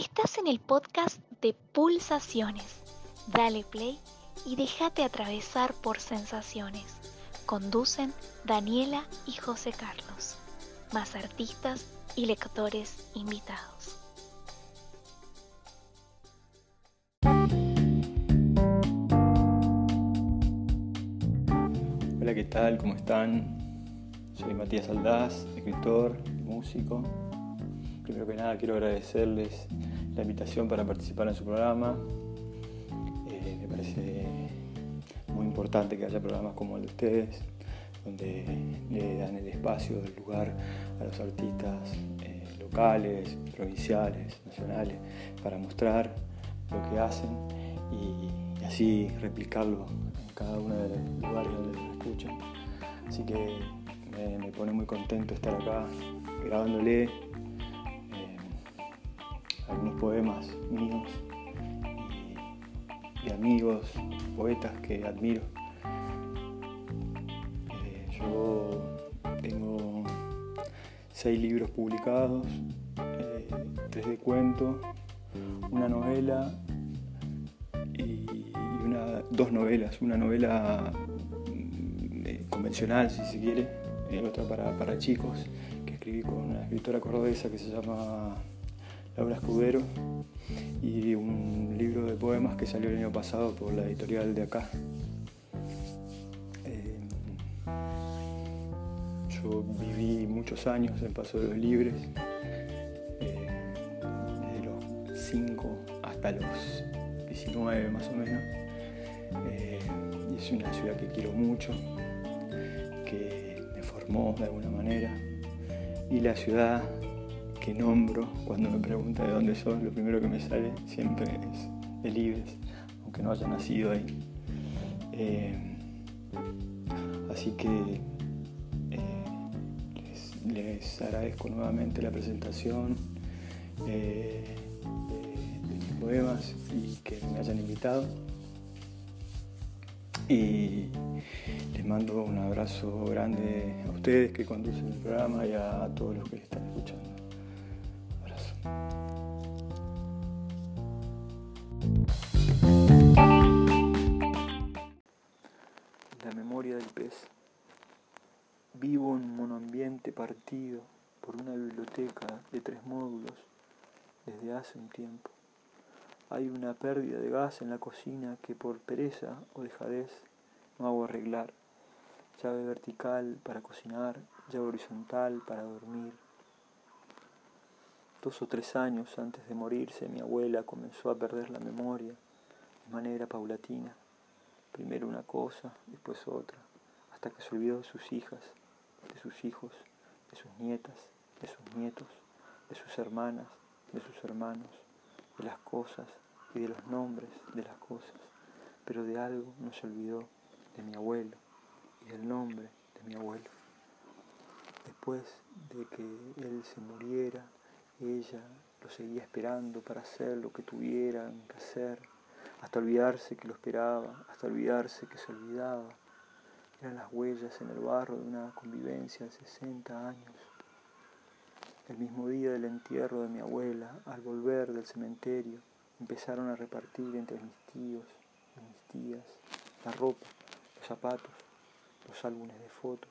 Estás en el podcast de Pulsaciones. Dale play y déjate atravesar por sensaciones. Conducen Daniela y José Carlos. Más artistas y lectores invitados. Hola, ¿qué tal? ¿Cómo están? Soy Matías Aldaz, escritor, músico. Primero que nada quiero agradecerles la invitación para participar en su programa. Eh, me parece muy importante que haya programas como el de ustedes, donde le dan el espacio, el lugar a los artistas eh, locales, provinciales, nacionales, para mostrar lo que hacen y, así replicarlo en cada uno de los lugares donde lo escuchan. Así que me, pone muy contento estar acá grabándole algunos poemas míos y, amigos, poetas que admiro. Eh, yo tengo seis libros publicados, eh, tres de cuento, una novela y una, dos novelas, una novela mm, convencional si se quiere, y otra para, para chicos, que escribí con una escritora cordobesa que se llama Laura Escudero, y un libro de poemas que salió el año pasado por la editorial de acá. Eh, yo viví muchos años en Paso de los Libres, eh, desde los 5 hasta los 19 más o menos. Eh, es una ciudad que quiero mucho, que de alguna manera. Y la ciudad que nombro cuando me pregunta de dónde soy, lo primero que me sale siempre es el Libres, aunque no haya nacido ahí. Eh, así que eh, les, agradezco nuevamente la presentación eh, de, de mis poemas y que me hayan invitado. Y les mando un abrazo grande a ustedes que conducen el programa y a todos los que están escuchando. De tres módulos desde hace un tiempo. Hay una pérdida de gas en la cocina que por pereza o dejadez no hago arreglar. Llave vertical para cocinar, llave horizontal para dormir. Dos o tres años antes de morirse, mi abuela comenzó a perder la memoria de manera paulatina. Primero una cosa, después otra, hasta que se olvidó de sus hijas, de sus hijos, de sus nietas, de sus nietos, de sus hermanas, de sus hermanos de las cosas y de los nombres de las cosas, pero de algo no se olvidó, de mi abuelo y del nombre de mi abuelo. Después de que él se muriera, ella lo seguía esperando para hacer lo que tuvieran que hacer, hasta olvidarse que lo esperaba, hasta olvidarse que se olvidaba. Eran las huellas en el barro de una convivencia de 60 años. El mismo día del entierro de mi abuela, al volver del cementerio, empezaron a repartir entre mis tíos y mis tías la ropa, los zapatos, los álbumes de fotos,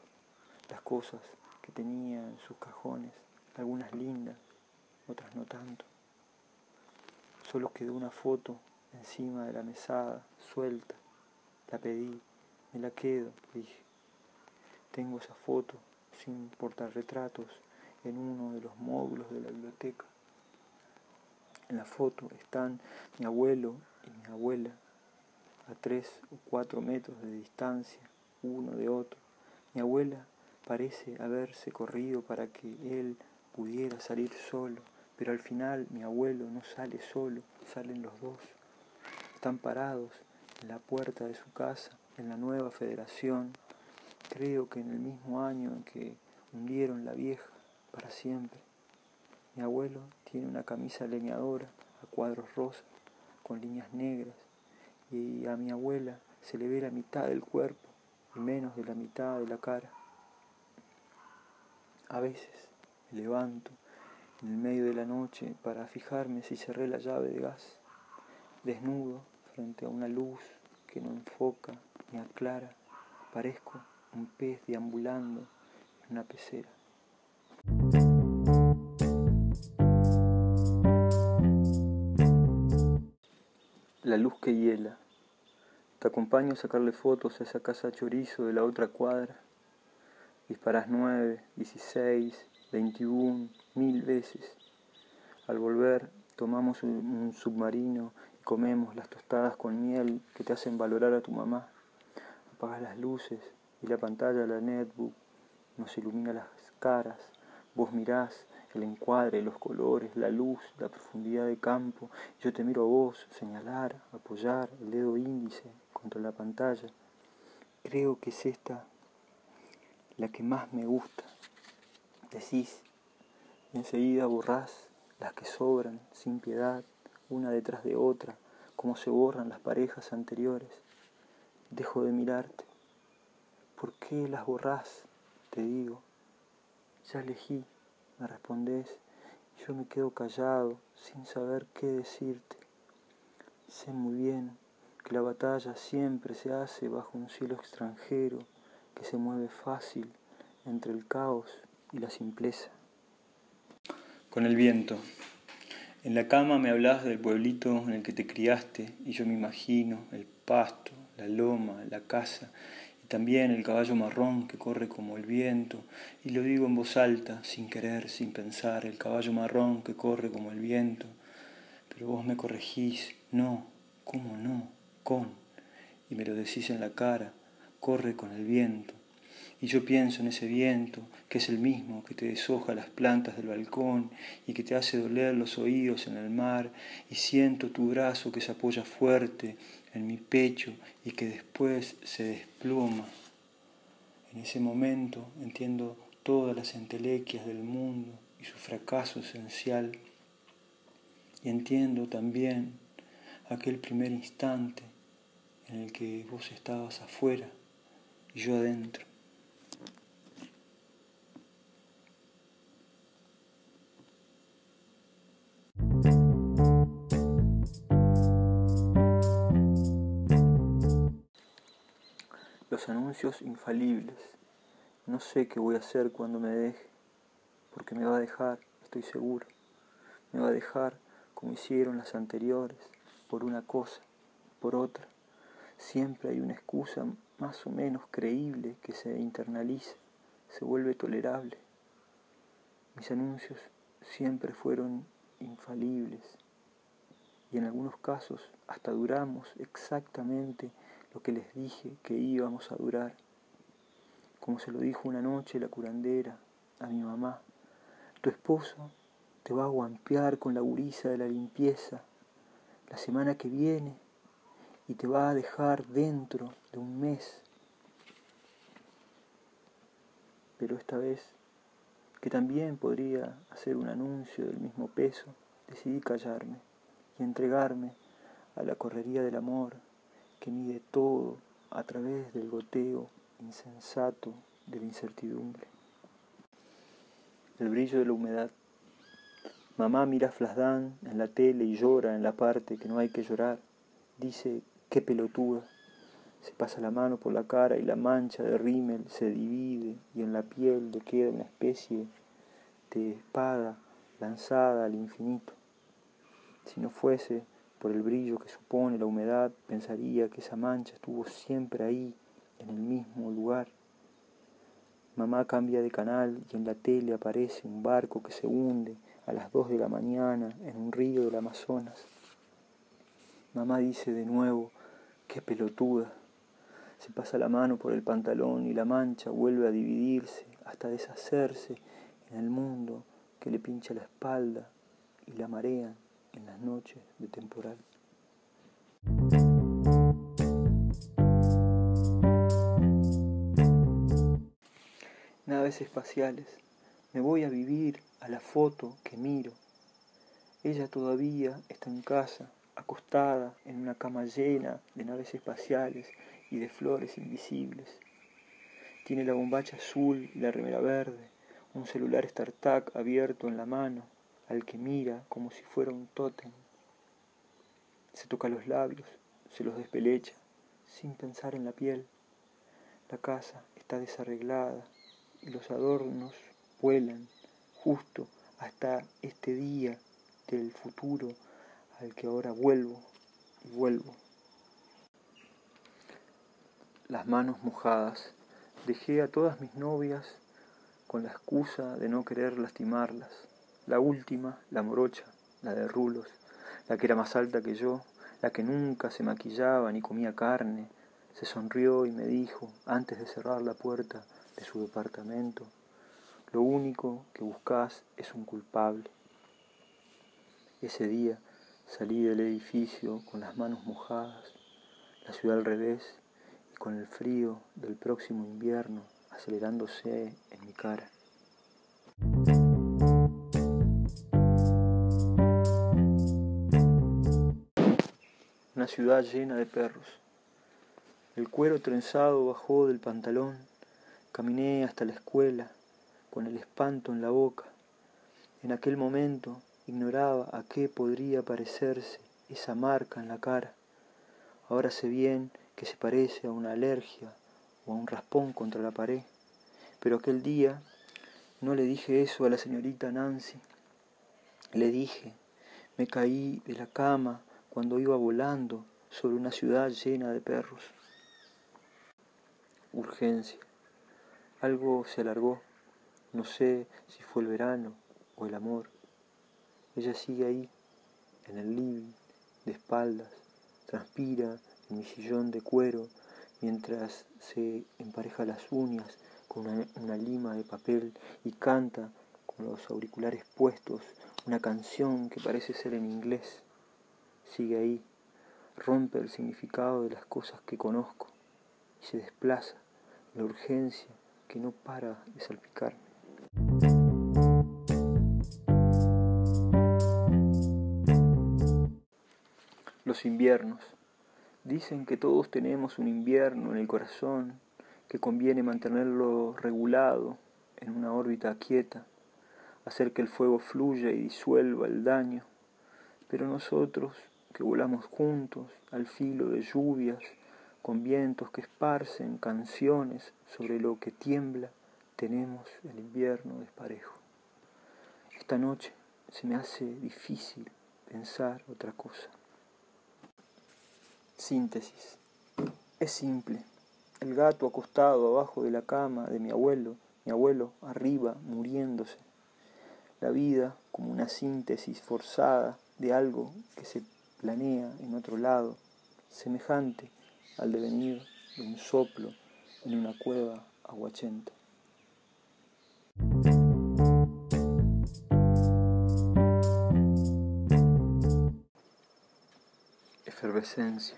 las cosas que tenía en sus cajones, algunas lindas, otras no tanto. Solo quedó una foto encima de la mesada, suelta. La pedí, me la quedo, dije. Tengo esa foto sin retratos en uno de los módulos de la biblioteca. En la foto están mi abuelo y mi abuela a tres o cuatro metros de distancia uno de otro. Mi abuela parece haberse corrido para que él pudiera salir solo, pero al final mi abuelo no sale solo, salen los dos. Están parados en la puerta de su casa, en la nueva federación, creo que en el mismo año en que hundieron la vieja para siempre. Mi abuelo tiene una camisa leñadora a cuadros rosas con líneas negras y a mi abuela se le ve la mitad del cuerpo y menos de la mitad de la cara. A veces me levanto en el medio de la noche para fijarme si cerré la llave de gas, desnudo frente a una luz que no enfoca ni aclara, parezco un pez deambulando en una pecera. La luz que hiela. Te acompaño a sacarle fotos a esa casa chorizo de la otra cuadra. Disparas nueve, dieciséis, veintiún, mil veces. Al volver tomamos un, submarino y comemos las tostadas con miel que te hacen valorar a tu mamá. Apagas las luces y la pantalla de la netbook nos ilumina las caras. Vos mirás el encuadre, los colores, la luz, la profundidad de campo. Yo te miro a vos, señalar, apoyar el dedo índice contra la pantalla. Creo que es esta la que más me gusta. Decís, y enseguida borrás las que sobran sin piedad, una detrás de otra, como se borran las parejas anteriores. Dejo de mirarte. ¿Por qué las borrás? Te digo. Ya elegí me respondes, yo me quedo callado sin saber qué decirte. Sé muy bien que la batalla siempre se hace bajo un cielo extranjero que se mueve fácil entre el caos y la simpleza. Con el viento. En la cama me hablas del pueblito en el que te criaste y yo me imagino el pasto, la loma, la casa también el caballo marrón que corre como el viento, y lo digo en voz alta, sin querer, sin pensar, el caballo marrón que corre como el viento. Pero vos me corregís, no, ¿cómo no? Con, y me lo decís en la cara, corre con el viento. Y yo pienso en ese viento, que es el mismo que te deshoja las plantas del balcón y que te hace doler los oídos en el mar, y siento tu brazo que se apoya fuerte en mi pecho y que después se desploma. En ese momento entiendo todas las entelequias del mundo y su fracaso esencial. Y entiendo también aquel primer instante en el que vos estabas afuera y yo adentro. Anuncios infalibles. No sé qué voy a hacer cuando me deje, porque me va a dejar, estoy seguro. Me va a dejar como hicieron las anteriores, por una cosa, por otra. Siempre hay una excusa más o menos creíble que se internaliza, se vuelve tolerable. Mis anuncios siempre fueron infalibles y en algunos casos hasta duramos exactamente lo que les dije que íbamos a durar, como se lo dijo una noche la curandera a mi mamá. Tu esposo te va a guampear con la gurisa de la limpieza la semana que viene y te va a dejar dentro de un mes. Pero esta vez, que también podría hacer un anuncio del mismo peso, decidí callarme y entregarme a la correría del amor que mide todo a través del goteo insensato de la incertidumbre. El brillo de la humedad. Mamá mira Flashdance en la tele y llora en la parte que no hay que llorar. Dice, qué pelotuda. Se pasa la mano por la cara y la mancha de rímel se divide y en la piel le queda una especie de espada lanzada al infinito. Si no fuese por el brillo que supone la humedad, pensaría que esa mancha estuvo siempre ahí, en el mismo lugar. Mamá cambia de canal y en la tele aparece un barco que se hunde a las dos de la mañana en un río del Amazonas. Mamá dice de nuevo, qué pelotuda. Se pasa la mano por el pantalón y la mancha vuelve a dividirse hasta deshacerse en el mundo que le pincha la espalda y la marean en las noches de temporal. Naves espaciales, me voy a vivir a la foto que miro. Ella todavía está en casa, acostada en una cama llena de naves espaciales y de flores invisibles. Tiene la bombacha azul y la remera verde, un celular StarTAC abierto en la mano al que mira como si fuera un tótem. Se toca los labios, se los despelecha, sin pensar en la piel. La casa está desarreglada y los adornos vuelan justo hasta este día del futuro al que ahora vuelvo y vuelvo. Las manos mojadas. Dejé a todas mis novias con la excusa de no querer lastimarlas. La última, la morocha, la de rulos, la que era más alta que yo, la que nunca se maquillaba ni comía carne, se sonrió y me dijo, antes de cerrar la puerta de su departamento, lo único que buscas es un culpable. Ese día salí del edificio con las manos mojadas, la ciudad al revés y con el frío del próximo invierno acelerándose en mi cara. Ciudad llena de perros. El cuero trenzado bajó del pantalón. Caminé hasta la escuela con el espanto en la boca. En aquel momento ignoraba a qué podría parecerse esa marca en la cara. Ahora sé bien que se parece a una alergia o a un raspón contra la pared. Pero aquel día no le dije eso a la señorita Nancy. Le dije, me caí de la cama cuando iba volando sobre una ciudad llena de perros. Urgencia. Algo se alargó. No sé si fue el verano o el amor. Ella sigue ahí, en el living, de espaldas, transpira en mi sillón de cuero mientras se empareja las uñas con una, una, lima de papel y canta con los auriculares puestos una canción que parece ser en inglés sigue ahí, rompe el significado de las cosas que conozco y se desplaza la urgencia que no para de salpicarme. Los inviernos. Dicen que todos tenemos un invierno en el corazón, que conviene mantenerlo regulado en una órbita quieta, hacer que el fuego fluya y disuelva el daño. Pero nosotros que volamos juntos al filo de lluvias, con vientos que esparcen canciones sobre lo que tiembla, tenemos el invierno desparejo. Esta noche se me hace difícil pensar otra cosa. Síntesis. Es simple. El gato acostado abajo de la cama de mi abuelo, mi abuelo arriba muriéndose. La vida como una síntesis forzada de algo que se planea en otro lado, semejante al devenir de un soplo en una cueva aguachenta. Efervescencia.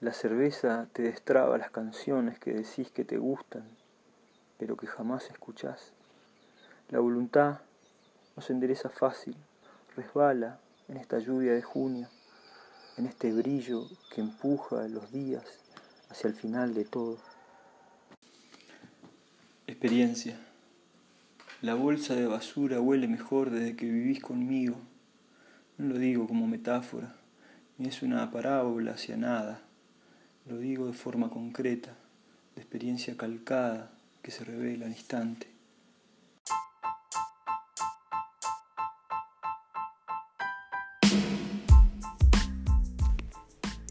La cerveza te destraba las canciones que decís que te gustan, pero que jamás escuchás. La voluntad no se endereza fácil, resbala en esta lluvia de junio en este brillo que empuja los días hacia el final de todo. Experiencia. La bolsa de basura huele mejor desde que vivís conmigo. No lo digo como metáfora, ni es una parábola hacia nada. Lo digo de forma concreta, de experiencia calcada que se revela al instante.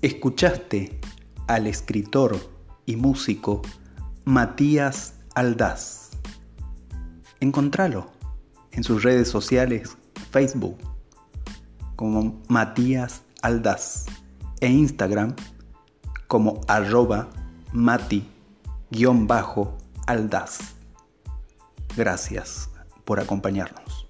Escuchaste al escritor y músico Matías Aldaz. Encontralo en sus redes sociales, Facebook como Matías Aldaz e Instagram como arroba mati-aldaz. Gracias por acompañarnos.